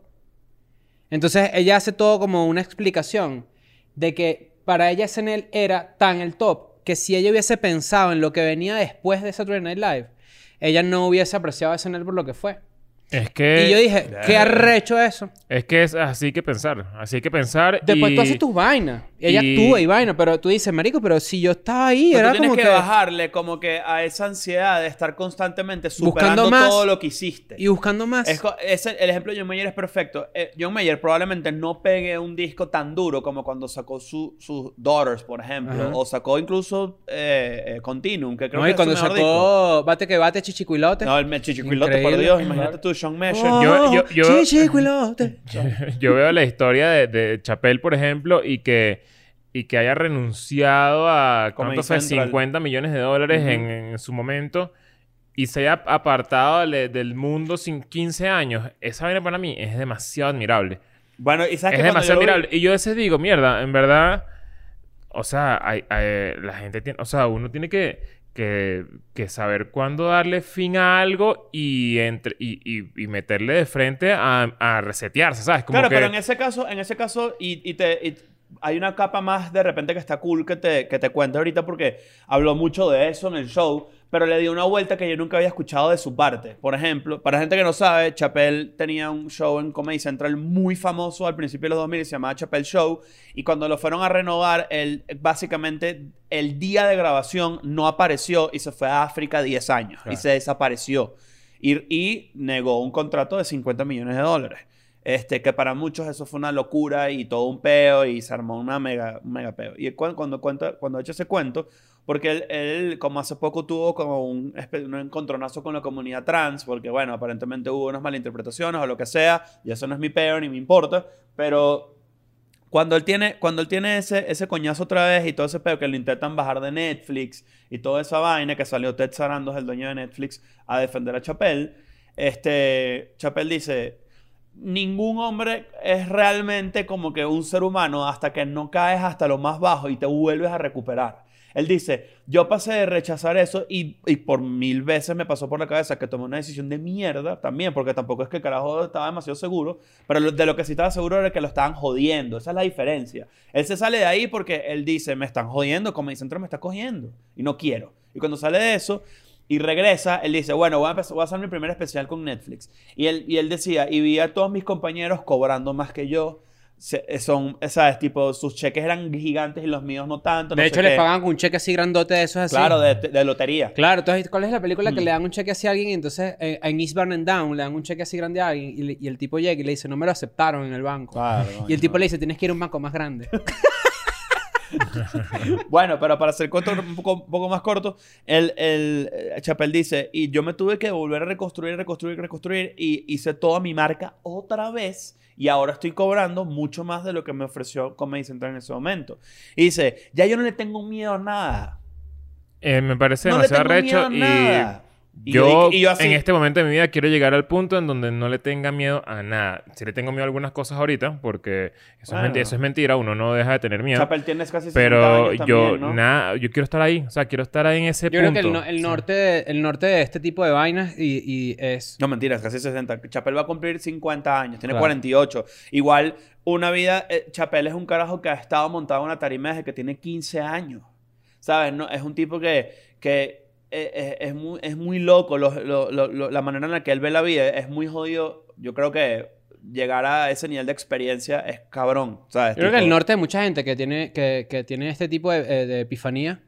Entonces ella hace todo como una explicación de que para ella SNL era tan el top que si ella hubiese pensado en lo que venía después de Saturday Night Live, ella no hubiese apreciado a SNL por lo que fue. Es que... y yo dije, ¿qué arrecho eso? Es que es así que pensar. Así que pensar Después y... tú haces tus vainas. Y ella y- actúa y vaina, pero tú dices, marico, pero si yo estaba ahí, Pero era tú tienes como que, que... bajarle como que a esa ansiedad de estar constantemente Buscando superando más. todo lo que hiciste. Y buscando más. Es el ejemplo de John Mayer es perfecto. Eh, John Mayer probablemente no pegue un disco tan duro como cuando sacó su- sus Daughters, por ejemplo. Ajá. O sacó incluso eh, eh, Continuum, que creo no, que y es cuando su mejor sacó Bate que bate, chichicuilote. No, el chichicuilote, por. Dios. Imagínate tú, Sean Mesher. Oh, Yo- yo- yo- chichicuilote. Yo veo la historia de, de Chapel, por ejemplo, y que, y que haya renunciado a Comedy ¿cuánto fue? Central. 50 millones de dólares en, en su momento y se haya apartado le- del mundo sin 15 años. Esa vaina para mí es demasiado admirable. Bueno, y sabes Es que demasiado yo vi- viral. Y yo a veces digo, mierda, en verdad... O sea, hay- hay- la gente tiene... O sea, uno tiene que, que, que saber cuándo darle fin a algo y, entre, y, y, y meterle de frente a, a resetearse, ¿sabes? Como Claro, que... pero en ese caso, en ese caso, y, y te, hay una capa más de repente que está cool que te, que te ahorita porque habló mucho de eso en el show, pero le dio una vuelta que yo nunca había escuchado de su parte. Por ejemplo, para gente que no sabe, Chappelle tenía un show en Comedy Central muy famoso al principio de los 2000 y se llamaba Chappelle Show. Y cuando lo fueron a renovar, él básicamente el día de grabación no apareció y se fue a África 10 años y se desapareció. Y, y negó un contrato de 50 millones de dólares. Este, que para muchos eso fue una locura y todo un peo y se armó una mega, mega peo. Y cuando, cuenta, cuando ha hecho ese cuento, porque él, él, como hace poco tuvo como un, un encontronazo con la comunidad trans, porque bueno, aparentemente hubo unas malinterpretaciones o lo que sea, y eso no es mi peo ni me importa, pero cuando él tiene, cuando él tiene ese, ese coñazo otra vez y todo ese pedo que lo intentan bajar de Netflix y toda esa vaina que salió Ted Sarandos, el dueño de Netflix, a defender a Chappelle, este, Chappelle dice, ningún hombre es realmente como que un ser humano hasta que no caes hasta lo más bajo y te vuelves a recuperar. Él dice, yo pasé de rechazar eso y, por mil veces me pasó por la cabeza que tomé una decisión de mierda también, porque tampoco es que el carajo estaba demasiado seguro, pero de lo que sí estaba seguro era que lo estaban jodiendo. Esa es la diferencia. Él se sale de ahí porque él dice, me están jodiendo, como Centro me está cogiendo y no quiero. Y cuando sale de eso y regresa, él dice, bueno, voy a, empezar- voy a hacer mi primer especial con Netflix. Y él, y él decía, y vi a todos mis compañeros cobrando más que yo. Se- eh, son, ¿sabes? Tipo, sus cheques eran gigantes y los míos no tanto. De hecho, les con un cheque así grandote de esos así. Claro, de, de lotería. Claro, entonces, ¿cuál es la película que Mm. le dan un cheque así a alguien y entonces eh, en Eastbound and Down le dan un cheque así grande a alguien y, le- y el tipo llega y le dice, no me lo aceptaron en el banco. Claro, y el tipo le dice, tienes que ir a un banco más grande. Bueno, pero para hacer cuento un poco, un poco más corto, el, el eh, Chappelle dice, y yo me tuve que volver a reconstruir, reconstruir, reconstruir, y hice toda mi marca otra vez, y ahora estoy cobrando mucho más de lo que me ofreció Comedy Central en ese momento. Y dice, ya yo no le tengo miedo a nada. Eh, me parece No le demasiado recho a y nada. Y yo, y yo así, en este momento de mi vida quiero llegar al punto en donde no le tenga miedo a nada. Si le tengo miedo a algunas cosas ahorita, porque eso, Bueno. es, menti- eso es mentira, uno no deja de tener miedo. Chappelle tienes casi 60 Pero años yo, también, ¿no? nada, yo quiero estar ahí. O sea, quiero estar ahí en ese Yo punto. creo que el, no- el Sí. norte de, el norte de este tipo de vainas y, y es... No, mentiras, casi 60. Chappelle va a cumplir 50 años, tiene Claro. 48. Igual, una vida. eh, Chappelle es un carajo que ha estado montado en una tarima desde que tiene 15 años. ¿Sabes? No, es un tipo que, que eh, eh, es, muy, es muy loco. lo- lo- la manera en la que él ve la vida es muy jodido. Yo creo que llegar a ese nivel de experiencia es cabrón. ¿Sabes? Yo creo que Tipo- el norte de mucha gente que tiene, que, que tiene este tipo de, eh, de epifanía,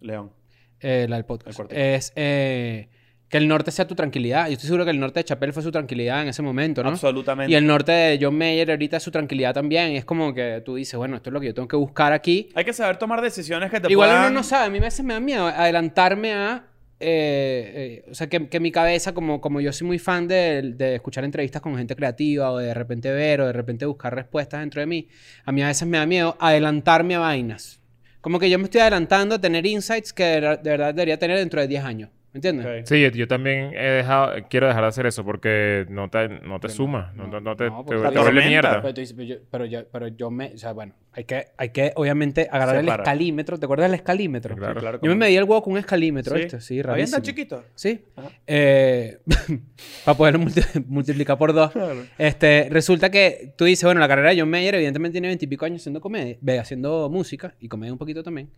León. eh, la del El podcast, es eh, que el norte sea tu tranquilidad. Yo estoy seguro que el norte de Chapel fue su tranquilidad en ese momento, ¿no? Absolutamente. Y el norte de John Mayer ahorita es su tranquilidad también. Y es como que tú dices, bueno, esto es lo que yo tengo que buscar aquí. Hay que saber tomar decisiones que te Igual puedan... uno no sabe. A mí a veces me da miedo adelantarme a... eh, eh, o sea, que, que mi cabeza, como, como yo soy muy fan de, de escuchar entrevistas con gente creativa o de repente ver o de repente buscar respuestas dentro de mí, a mí a veces me da miedo adelantarme a vainas. Como que yo me estoy adelantando a tener insights que de, de verdad debería tener dentro de 10 años. ¿Me entiendes? Ok. Sí, yo, yo también he dejado, quiero dejar de hacer eso porque no te, no te suma, no, no- no te, No, te, te te vuelve mierda. Pero, dices, pero yo, pero, yo, pero yo me... O sea, bueno, hay que, hay que obviamente agarrar el Separa. escalímetro. ¿Te acuerdas del escalímetro? Claro. Claro, Yo me medí el huevo con un escalímetro, Sí. ¿viste? Sí, ¿Habían rarísimo. tan chiquito? Sí. Eh, para poderlo multi- multiplicar por dos. Claro. Este, resulta que tú dices, bueno, la carrera de John Mayer evidentemente tiene veintipico años haciendo comedia, ve, haciendo música y comedia un poquito también.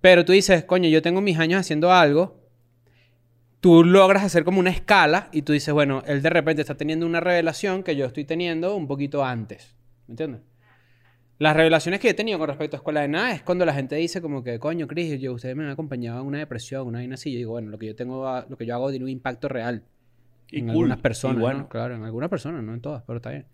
Pero tú dices, coño, yo tengo mis años haciendo algo. Tú logras hacer como una escala y tú dices, bueno, él de repente está teniendo una revelación que yo estoy teniendo un poquito antes. ¿Me entiendes? Las revelaciones que he tenido con respecto a Escuela de Nada es cuando la gente dice como que, coño, Chris, yo, ustedes me han acompañado en una depresión, una vaina así. Yo digo, bueno, lo que yo tengo, a- lo que yo hago tiene un impacto real Y en cool, algunas y personas, bueno. ¿no? Claro, en algunas personas, no en todas, pero está bien.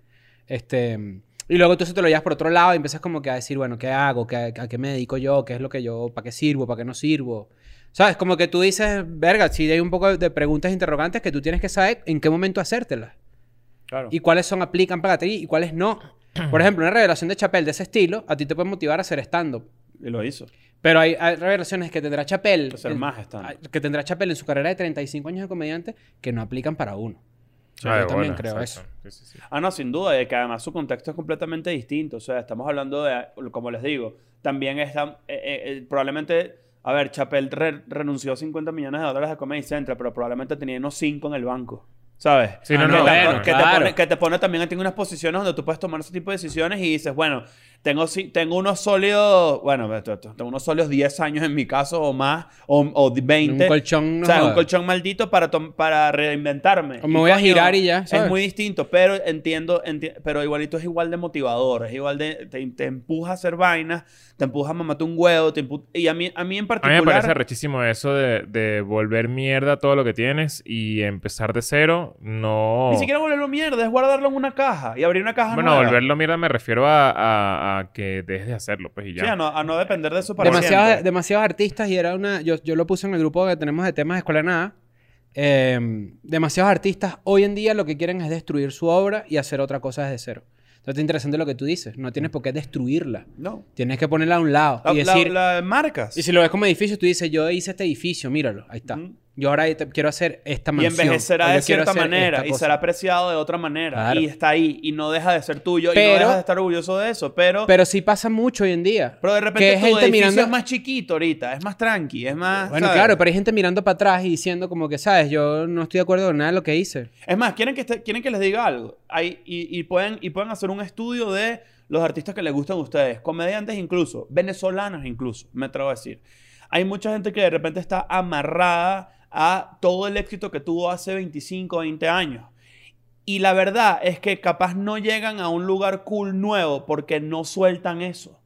Este, y luego tú se te lo llevas por otro lado y empiezas como que a decir, bueno, ¿qué hago? ¿Qué, ¿A qué me dedico yo? ¿Qué es lo que yo, para qué sirvo? ¿Para qué no sirvo? ¿Sabes? Como que tú dices, verga, si hay un poco de preguntas interrogantes que tú tienes que saber en qué momento hacértelas. Claro. Y cuáles son aplican para ti y cuáles no. Por ejemplo, una revelación de Chapel de ese estilo, a ti te puede motivar a hacer stand-up. Y lo hizo. Pero hay, hay revelaciones que tendrá Chapel. Hacer más stand-up. Que tendrá Chapel en su carrera de 35 años de comediante que no aplican para uno. Sí, Ah, yo también bola, creo exacto. Sí, sí, sí. Ah, no, sin duda, y que además su contexto es completamente distinto. O sea, estamos hablando de, como les digo, también está, eh, eh, eh, probablemente, a ver, Chappelle re- renunció a 50 millones de dólares de Comedy Central, pero probablemente tenía unos 5 en el banco, ¿sabes? Sí, no, no, no, que, te, bueno, que te claro. pone, que te pone también a en unas posiciones donde tú puedes tomar ese tipo de decisiones y dices, bueno, tengo, si- tengo unos sólidos, bueno, tengo unos sólidos 10 años en mi caso o más, o, o 20. Un colchón, no o sea, un jodas. colchón maldito para, tom- para reinventarme. O me voy a girar y ya, Es ¿sabes? muy distinto, pero entiendo, enti- pero igualito es igual de motivador, es igual de, te, te empuja a hacer vainas, te empuja a mamarte un huevo, te empu- y a mí, a mí en A mí particular... me parece rechísimo eso de, de volver mierda todo lo que tienes y empezar de cero. No. Ni siquiera volverlo mierda, es guardarlo en una caja y abrir una caja Bueno, nueva. volverlo mierda me refiero a, a- a que dejes de hacerlo, pues y ya. Sí, a no, a no depender de eso para demasiados, siempre. demasiados artistas y era una... Yo, yo lo puse en el grupo que tenemos de temas de Escuela de Nada. Eh, demasiados artistas hoy en día lo que quieren es destruir su obra y hacer otra cosa desde cero. Entonces es interesante lo que tú dices. No tienes por qué destruirla. No. Tienes que ponerla a un lado La, y la- decir... la- marcas. Y si lo ves como edificio, tú dices, yo hice este edificio, míralo, ahí está. Ujú. Yo ahora quiero hacer esta Y mansión. envejecerá o de cierta manera y cosa. será apreciado de otra manera. Claro. Y está ahí y no deja de ser tuyo y Pero- no deja de estar orgulloso de eso. Pero, pero, Pero sí pasa mucho hoy en día. de repente que tu gente mirando... es más chiquito ahorita, es más tranqui, es más... Bueno, ¿sabes? claro, pero hay gente mirando para atrás y diciendo como que, ¿sabes? Yo no estoy de acuerdo con nada de lo que hice. Es más, ¿quieren que, este- quieren que les diga algo? Hay, y, y pueden, y pueden hacer un estudio de los artistas que les gustan a ustedes, comediantes incluso, venezolanos incluso, me atrevo a decir. Hay mucha gente que de repente está amarrada a todo el éxito que tuvo hace 25, 20 años. Y la verdad es que capaz no llegan a un lugar cool nuevo porque no sueltan eso.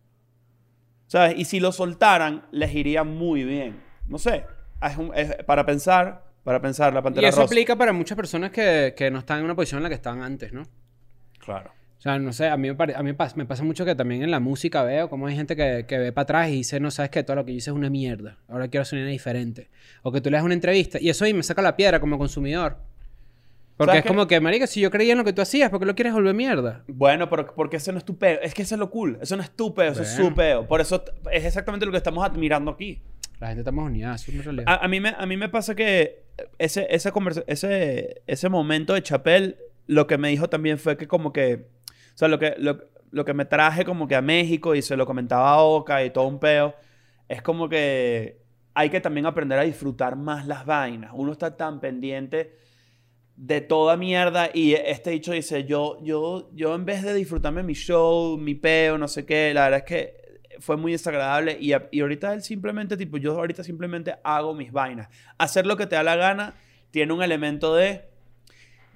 ¿Sabes? Y si lo soltaran, les iría muy bien. No sé. Es un- es para pensar, para pensar la Y pantera eso rosa. aplica para muchas personas que, que no están en una posición en la que estaban antes, ¿no? Claro. O sea, no sé, a mí, me, pare- a mí me, pasa, me pasa mucho que también en la música veo como hay gente que, que ve para atrás y dice, no sabes que todo lo que yo hice es una mierda, ahora quiero hacer una diferente. O que tú le das una entrevista y eso ahí me saca la piedra como consumidor. Porque ¿Sabes es como que, marica, si yo creía en lo que tú hacías, ¿por qué lo quieres volver mierda? Bueno, pero porque ese no es tu peo. Es que eso es lo cool. Eso no es tu peo, eso es su peo. Por eso es exactamente lo que estamos admirando aquí. La gente está más unida, eso es una realidad. A, a mí, me, a mí me pasa que ese, conversa- ese, ese momento de Chapel, lo que me dijo también fue que como que... O sea, lo que, lo, lo que me traje como que a México y se lo comentaba a Oka y todo un peo, es como que hay que también aprender a disfrutar más las vainas. Uno está tan pendiente de toda mierda y este dicho dice, yo, yo, yo en vez de disfrutarme mi show, mi peo, no sé qué, la verdad es que fue muy desagradable y, y ahorita él simplemente, tipo, yo ahorita simplemente hago mis vainas. Hacer lo que te da la gana tiene un elemento de,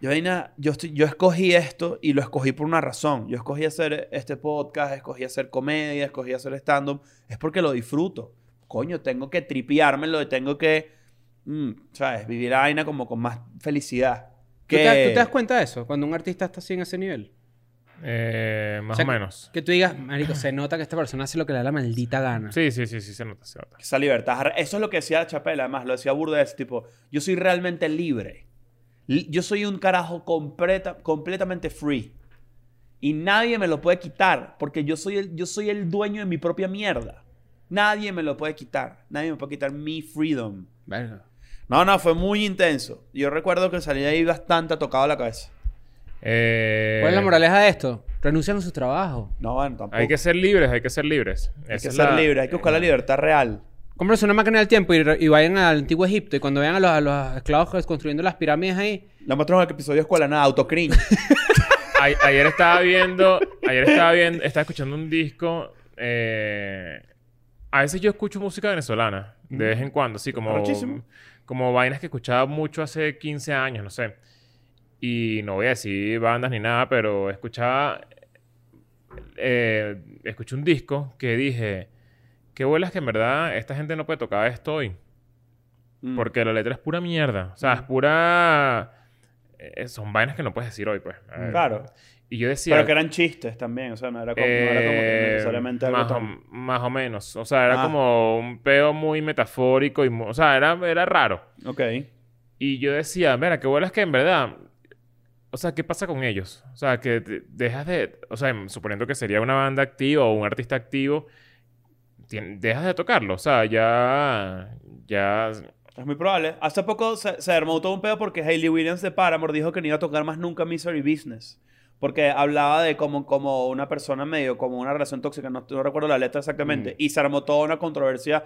yo, vaina, yo, estoy- yo escogí esto y lo escogí por una razón. Yo escogí hacer este podcast, escogí hacer comedia, escogí hacer stand-up, es porque lo disfruto. Coño, tengo que tripeármelo, tengo que, mm, ¿sabes? Vivir la vaina como con más felicidad. ¿Tú, Que... te, tú te das cuenta de eso? Cuando un artista está así en ese nivel. Eh, más O sea, o que- menos. Que tú digas, marico, se nota que esta persona hace lo que le da la maldita gana. Sí, sí, sí, sí, se nota, se nota. Esa libertad. Eso es lo que decía Chapela, además, lo decía Burdes, tipo, yo soy realmente libre. Yo soy un carajo completa, completamente free. Y nadie me lo puede quitar, porque yo soy, el, yo soy el dueño de mi propia mierda. Nadie me lo puede quitar. Nadie me puede quitar mi freedom. Verga. No, no, fue muy intenso. Yo recuerdo que salí de ahí bastante tocado la cabeza. Eh, ¿Cuál es la moraleja de esto? Renuncian a su trabajo. No, bueno, tampoco. Hay que ser libres, hay que ser libres. Hay Esa que ser la- libre, hay que buscar la libertad real. Cómprense una máquina del tiempo y, vayan al antiguo Egipto y cuando vean a los, a los esclavos construyendo las pirámides ahí, Lo mostramos en el episodio de Escuela Nada, autocringe. A- ayer estaba viendo, ayer estaba viendo, estaba escuchando un disco. eh, a veces yo escucho música venezolana, de vez en cuando, sí, como, Arrechísimo. como vainas que escuchaba mucho hace 15 años, no sé. Y no voy a decir bandas ni nada, pero escuchaba, eh, escuché un disco que dije, qué bolas que en verdad esta gente no puede tocar esto hoy. Mm. Porque la letra es pura mierda. O sea, es pura... eh, son vainas que no puedes decir hoy, pues. Claro. Y yo decía... Pero que eran chistes también, o sea, no era como, no era como que eh, necesariamente algo más, o, tan- más o menos. O sea, era Ah. como un peo muy metafórico y... O sea, era, era raro. Ok. Y yo decía, mira, qué bolas que en verdad... O sea, ¿qué pasa con ellos? O sea, que dejas de... O sea, suponiendo que sería una banda activa o un artista activo, dejas de tocarlo. O sea, ya... Ya... Es muy probable. Hace poco se, se armó todo un pedo porque Hayley Williams de Paramore dijo que no iba a tocar más nunca Misery Business. Porque hablaba de como, como una persona medio, como una relación tóxica, no, no recuerdo la letra exactamente. Y se armó toda una controversia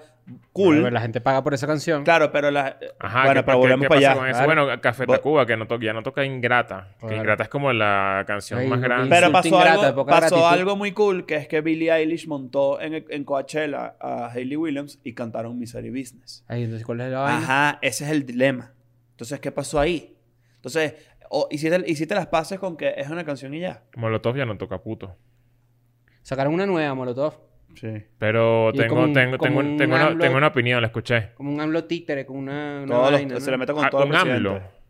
cool. Bueno, la gente paga por esa canción. Claro, pero la... Ajá, bueno, ¿qué, pero volvemos para allá. con eso? Claro. Bueno, Café Tacuba, que no to- ya no toca Ingrata. Que. Ingrata es como la canción Ay, más grande. Pero pasó, ingrato, de algo, pasó algo muy cool, que es que Billie Eilish montó en, en Coachella a Hayley Williams y cantaron Misery Business. Ay, entonces, ¿cuál es la? Ajá, ese es el dilema. Entonces, ¿qué pasó ahí? Entonces, o hiciste, hiciste las paces con que es una canción y ya. Molotov ya no toca puto. Sacaron una nueva, Molotov. Sí. Pero tengo, como un- tengo, como tengo, un tengo, una, AMLO. tengo una opinión, la escuché. Como un AMLO títere con una, una Todos los- vaina, Se ¿no? le mete con Ah, todos los un AMLO. presidentes.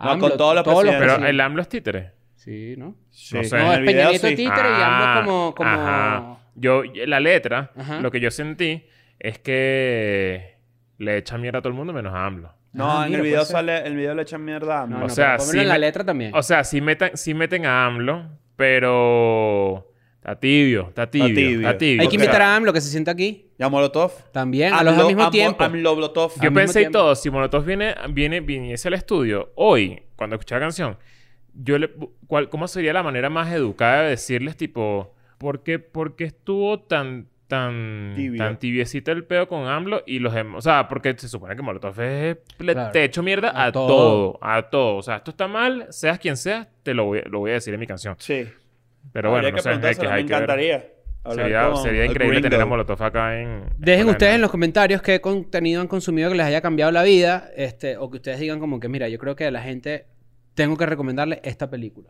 No, AMLO, con todos los presidentes. Pero el AMLO es títere. Sí, ¿no? Sí, No sé. en No, el es video Peña Nieto sí. títere y Ah, AMLO como... como... Ajá. Yo, la letra, Ajá. lo que yo sentí es que le echa mierda a todo el mundo menos a AMLO. No, Ah, en mira, el video puede ser. sale, el video le echan mierda a AMLO. No, O sea, sí en la letra también. O sea, sí meten, sí meten a AMLO, pero está tibio, está tibio, tibio. está tibio. Hay que invitar a AMLO que se sienta aquí. ¿Y a Molotov? También, a los al mismo AMLO- tiempo. AMLO Molotov. Yo pensé y todo, si Molotov viene, viene, viniese al estudio hoy, cuando escuché la canción, yo le, ¿cuál, ¿cómo sería la manera más educada de decirles, tipo, ¿por qué, por qué estuvo tan, tan, Tibio. tan tibiecito el pedo con AMLO y los dem- O sea, porque se supone que Molotov es, le, Claro. te echo mierda A a, todo. todo. a todo. O sea, esto está mal, seas quien seas, te lo voy, lo voy a decir en mi canción. Sí. Pero bueno, no que sé, hay que, hay me que encantaría. Sería, sería increíble tener a gringo. Molotov acá en... Dejen en ustedes en los comentarios qué contenido han consumido que les haya cambiado la vida. Este, o que ustedes digan como que, mira, yo creo que a la gente tengo que recomendarle esta película.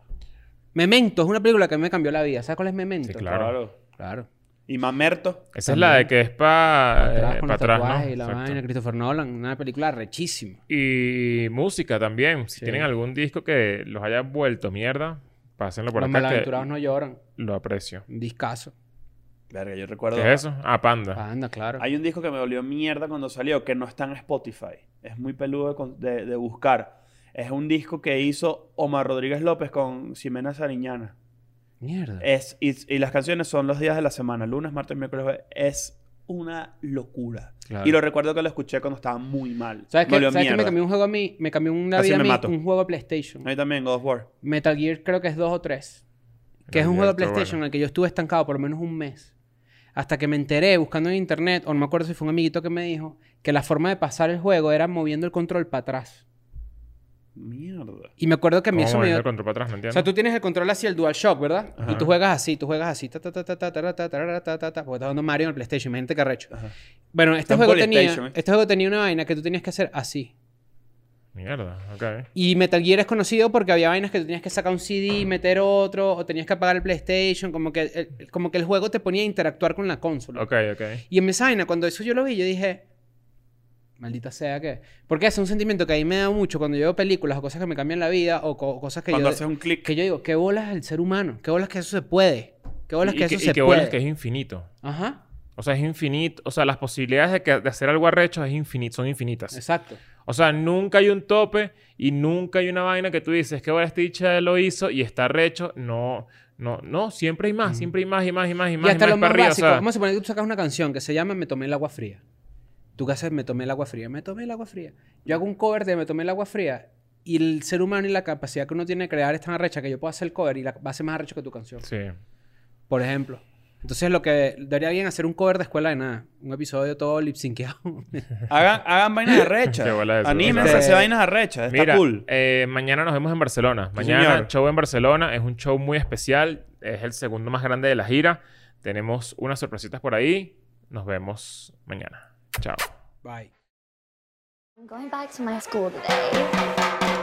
Memento es una película que me cambió la vida. ¿Sabes cuál es Memento? Sí, claro. Claro. Claro. Y Mamerto. Esa es la de que es para Atrás con los atrás, ¿no? tatuajes y la Exacto. vaina. Christopher Nolan. Una película rechísima. Y música también. Si Sí. tienen algún disco que los haya vuelto mierda, pásenlo por Los acá que malaventurados no lloran. lo aprecio. Un discazo. Verga, yo recuerdo. ¿Qué es eso? Ah, Panda. Anda, claro. Hay un disco que me volvió mierda cuando salió, que no está en Spotify. Es muy peludo de, de buscar. Es un disco que hizo Omar Rodríguez López con Ximena Sariñana. Mierda. Es, y, y las canciones son los días de la semana, lunes, martes, miércoles. Es una locura. Claro. Y lo recuerdo que lo escuché cuando estaba muy mal. ¿Sabes qué? ¿Sabes qué me cambió un juego a mí? Me cambió una Casi vida a me mí. mato. Un juego de PlayStation. A mí también, God of War. Metal Gear creo que es dos o tres. Que Metal es un Gear juego de PlayStation bueno. en el que yo estuve estancado por menos un mes. Hasta que me enteré buscando en internet, o no me acuerdo si fue un amiguito que me dijo, que la forma de pasar el juego era moviendo el control para atrás. Mierda. Y me acuerdo que a mí ¿Cómo eso me dio... el control para atrás? No O entiendo. sea, tú tienes el control hacia el DualShock, ¿verdad? Ajá. Y tú juegas así, tú juegas así, ta ta ta ta ta ta ta ta ta ta ta ta, porque estás jugando Mario en el PlayStation, imagínate que arrecho. Ajá. Bueno, este juego tenía, ¿eh? este juego tenía una vaina que tú tenías que hacer así. Mierda, ok. Y Metal Gear es conocido porque había vainas que tú tenías que sacar un CD, meter otro, o tenías que apagar el PlayStation, como que el, como que el juego te ponía a interactuar con la consola. Ok, ok. Y en esa vaina, cuando eso yo lo vi, yo dije, maldita sea que... Porque es un sentimiento que a mí me da mucho cuando yo veo películas o cosas que me cambian la vida o co- cosas que Cuando yo... haces un clic. Que yo digo, ¿qué bolas el ser humano? ¿Qué bolas que eso se puede? ¿Qué bolas Y que que- eso y se que puede? bolas que es infinito. Ajá, O sea, es infinito. O sea, las posibilidades de, que- de hacer algo arrecho es infinito, son infinitas. exacto. O sea, nunca hay un tope y nunca hay una vaina que tú dices que bueno, este dicha lo hizo y está arrecho. No, no, no. Siempre hay más, siempre hay más y más y más y Y más. hasta y lo más más para arriba. básico. o sea, Vamos a suponer que tú sacas una canción que se llama Me tomé el agua fría. ¿Tú qué haces? Me tomé el agua fría. Me tomé el agua fría. Yo hago un cover de Me tomé el agua fría y el ser humano y la capacidad que uno tiene de crear es tan arrecha que yo puedo hacer el cover y la, va a ser más arrecho que tu canción. Sí. Por ejemplo. Entonces lo que debería bien hacer un cover de escuela de nada. Un episodio todo lip synceado. Hagan, hagan vainas arrechas. Anímense a hacer vainas arrechas. Está Mira, cool. eh, mañana nos vemos en Barcelona. Mañana señor. show en Barcelona. Es un show muy especial. Es el segundo más grande de la gira. Tenemos unas sorpresitas por ahí. Nos vemos mañana. Chao. Bye. I'm going back to my school today.